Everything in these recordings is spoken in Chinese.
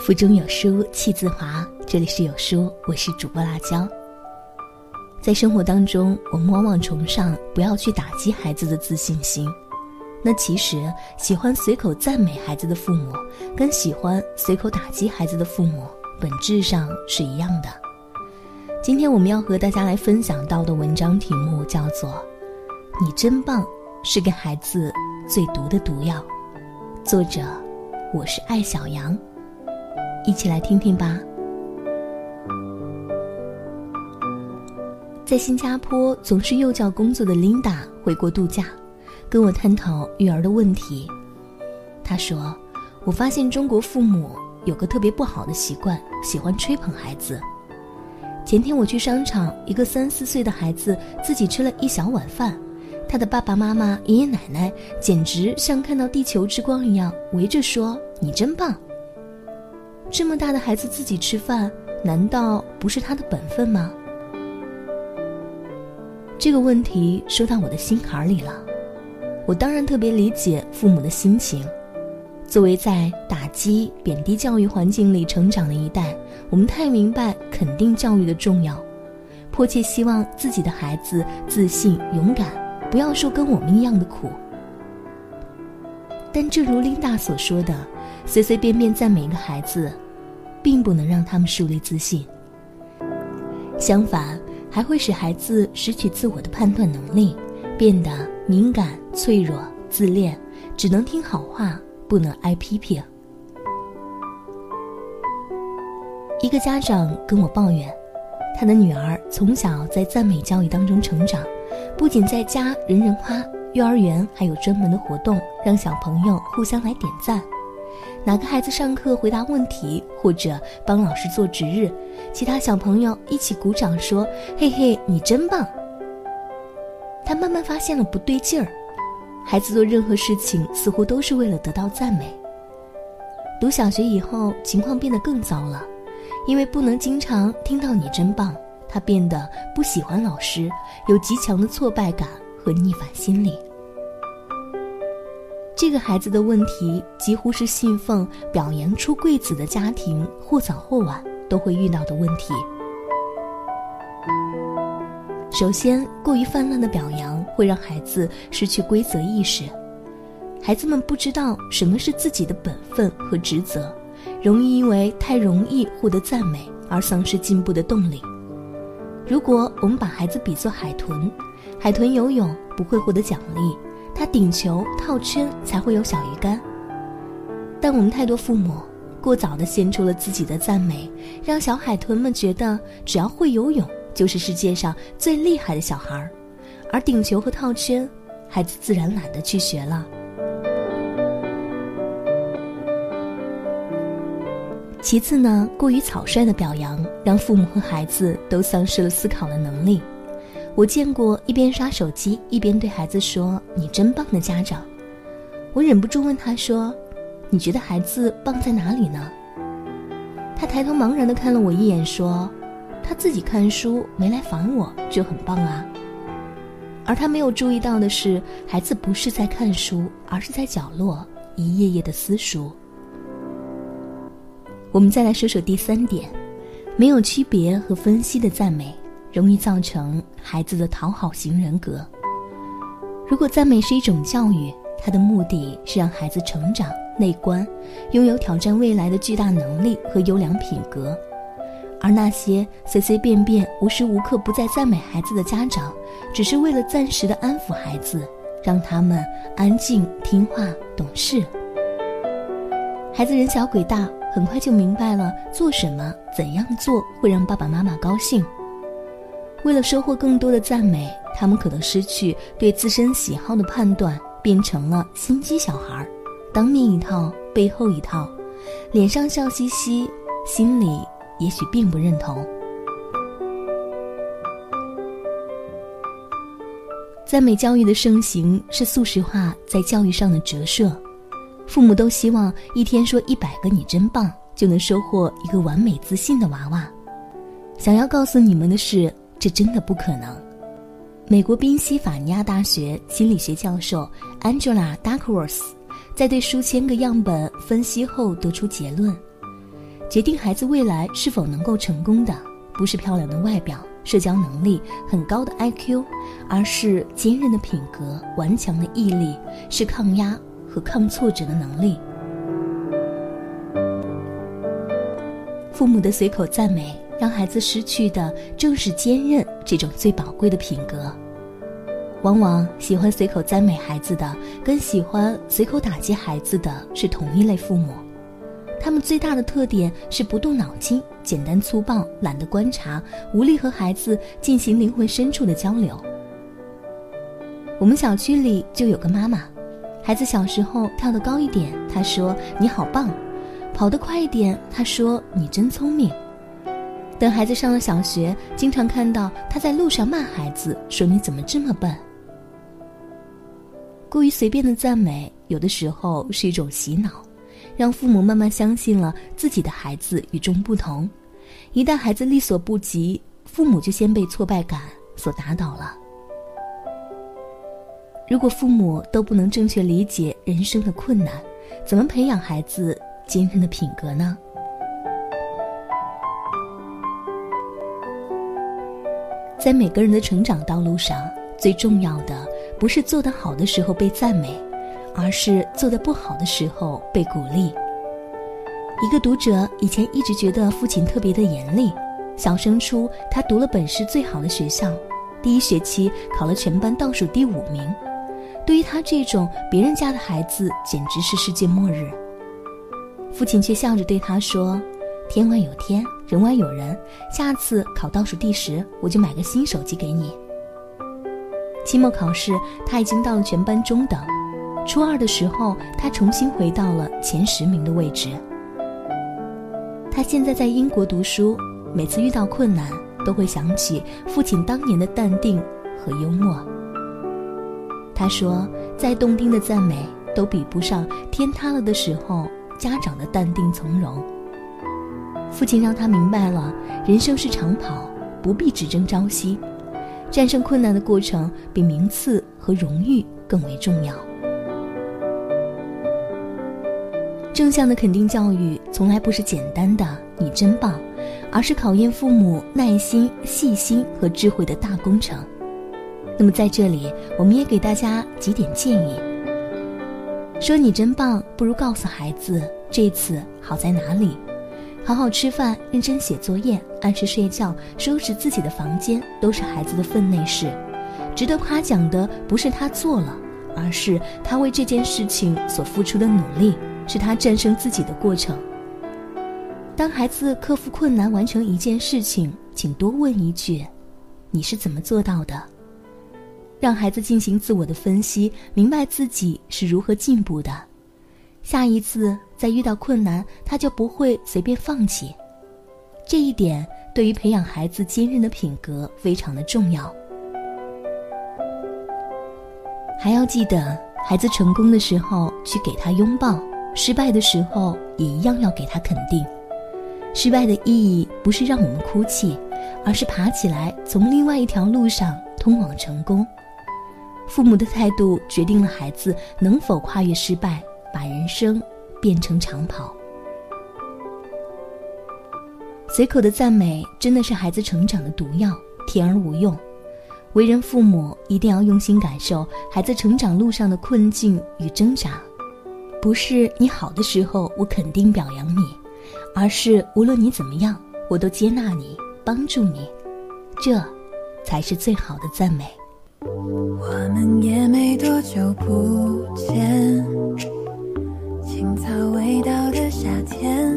腹中有书气自华。这里是有书，我是主播辣椒。在生活当中，我们往往崇尚不要去打击孩子的自信心。那其实，喜欢随口赞美孩子的父母，跟喜欢随口打击孩子的父母，本质上是一样的。今天我们要和大家来分享到的文章题目叫做《你真棒》，是给孩子最毒的毒药。作者，我是艾小羊。一起来听听吧。在新加坡从事幼教工作的琳达回国度假，跟我探讨育儿的问题。她说：“我发现中国父母有个特别不好的习惯，喜欢吹捧孩子。前天我去商场，一个三四岁的孩子自己吃了一小碗饭，他的爸爸妈妈、爷爷奶奶简直像看到地球之光一样，围着说：‘你真棒。’这么大的孩子自己吃饭，难道不是他的本分吗？”这个问题说到我的心坎里了，我当然特别理解父母的心情。作为在打击、贬低教育环境里成长的一代，我们太明白肯定教育的重要，迫切希望自己的孩子自信、勇敢，不要受跟我们一样的苦。但正如琳达所说的，随随便便赞美一个孩子，并不能让他们树立自信。相反。还会使孩子失去自我的判断能力，变得敏感、脆弱、自恋，只能听好话，不能挨批评。一个家长跟我抱怨，他的女儿从小在赞美教育当中成长，不仅在家人人夸，幼儿园还有专门的活动，让小朋友互相来点赞。哪个孩子上课回答问题，或者帮老师做值日，其他小朋友一起鼓掌说：“嘿嘿，你真棒。”他慢慢发现了不对劲儿，孩子做任何事情似乎都是为了得到赞美。读小学以后，情况变得更糟了，因为不能经常听到“你真棒”，他变得不喜欢老师，有极强的挫败感和逆反心理。这个孩子的问题几乎是信奉表扬出贵子的家庭或早或晚都会遇到的问题。首先，过于泛滥的表扬会让孩子失去规则意识，孩子们不知道什么是自己的本分和职责，容易因为太容易获得赞美而丧失进步的动力。如果我们把孩子比作海豚，海豚游泳不会获得奖励。他顶球套圈才会有小鱼干。但我们太多父母过早的献出了自己的赞美，让小海豚们觉得只要会游泳就是世界上最厉害的小孩儿，而顶球和套圈，孩子自然懒得去学了。其次呢，过于草率的表扬，让父母和孩子都丧失了思考的能力。我见过一边刷手机一边对孩子说“你真棒”的家长，我忍不住问他说：“你觉得孩子棒在哪里呢？”他抬头茫然的看了我一眼，说：“他自己看书没来烦我，就很棒啊。”而他没有注意到的是，孩子不是在看书，而是在角落一页页的撕书。我们再来说说第三点，没有区别和分析的赞美。容易造成孩子的讨好型人格。如果赞美是一种教育，它的目的是让孩子成长、内观，拥有挑战未来的巨大能力和优良品格。而那些随随便便、无时无刻不在赞美孩子的家长，只是为了暂时的安抚孩子，让他们安静、听话、懂事。孩子人小鬼大，很快就明白了做什么、怎样做会让爸爸妈妈高兴。为了收获更多的赞美，他们可能失去对自身喜好的判断，变成了心机小孩，当面一套，背后一套，脸上笑嘻嘻，心里也许并不认同。赞美教育的盛行是素食化在教育上的折射，父母都希望一天说一百个“你真棒”，就能收获一个完美自信的娃娃。想要告诉你们的是。这真的不可能。美国宾夕法尼亚大学心理学教授 Angela Duckworth 在对数千个样本分析后得出结论：决定孩子未来是否能够成功的，不是漂亮的外表、社交能力很高的 IQ，而是坚韧的品格、顽强的毅力，是抗压和抗挫折的能力。父母的随口赞美，让孩子失去的正是坚韧这种最宝贵的品格。往往喜欢随口赞美孩子的，跟喜欢随口打击孩子的是同一类父母。他们最大的特点是不动脑筋、简单粗暴、懒得观察、无力和孩子进行灵魂深处的交流。我们小区里就有个妈妈，孩子小时候跳得高一点，她说：“你好棒。”跑得快一点，她说：“你真聪明。”等孩子上了小学，经常看到他在路上骂孩子，说：“你怎么这么笨？”过于随便的赞美，有的时候是一种洗脑，让父母慢慢相信了自己的孩子与众不同。一旦孩子力所不及，父母就先被挫败感所打倒了。如果父母都不能正确理解人生的困难，怎么培养孩子？坚韧的品格呢？在每个人的成长道路上，最重要的不是做得好的时候被赞美，而是做得不好的时候被鼓励。一个读者以前一直觉得父亲特别的严厉。小升初，他读了本市最好的学校，第一学期考了全班倒数第五名。对于他这种别人家的孩子，简直是世界末日。父亲却笑着对他说：“天外有天，人外有人。下次考倒数第十，我就买个新手机给你。”期末考试，他已经到了全班中等。初二的时候，他重新回到了前十名的位置。他现在在英国读书，每次遇到困难，都会想起父亲当年的淡定和幽默。他说：“再动听的赞美，都比不上天塌了的时候。”家长的淡定从容，父亲让他明白了，人生是长跑，不必只争朝夕，战胜困难的过程比名次和荣誉更为重要。正向的肯定教育从来不是简单的“你真棒”，而是考验父母耐心、细心和智慧的大工程。那么在这里，我们也给大家几点建议。说你真棒，不如告诉孩子这次好在哪里。好好吃饭，认真写作业，按时睡觉，收拾自己的房间，都是孩子的分内事。值得夸奖的不是他做了，而是他为这件事情所付出的努力，是他战胜自己的过程。当孩子克服困难完成一件事情，请多问一句：“你是怎么做到的？”让孩子进行自我的分析，明白自己是如何进步的。下一次再遇到困难，他就不会随便放弃。这一点对于培养孩子坚韧的品格非常的重要。还要记得，孩子成功的时候去给他拥抱，失败的时候也一样要给他肯定。失败的意义不是让我们哭泣，而是爬起来，从另外一条路上通往成功。父母的态度决定了孩子能否跨越失败，把人生变成长跑。随口的赞美真的是孩子成长的毒药，甜而无用。为人父母一定要用心感受孩子成长路上的困境与挣扎，不是你好的时候我肯定表扬你，而是无论你怎么样，我都接纳你，帮助你，这，才是最好的赞美。我们也没多久不见，青草味道的夏天，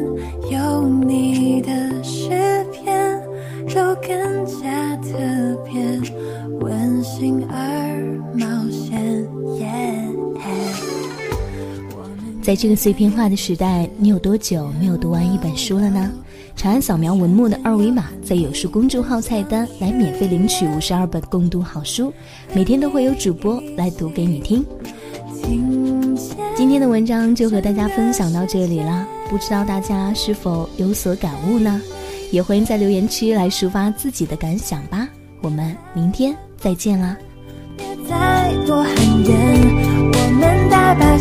有你的诗篇，都更加特别，温馨而冒险。在这个碎片化的时代，你有多久没有读完一本书了呢？长按扫描文末的二维码，在有书公众号菜单来免费领取五十二本共读好书，每天都会有主播来读给你听。今天的文章就和大家分享到这里了，不知道大家是否有所感悟呢？也欢迎在留言区来抒发自己的感想吧。我们明天再见啦！别再多寒言，我们大把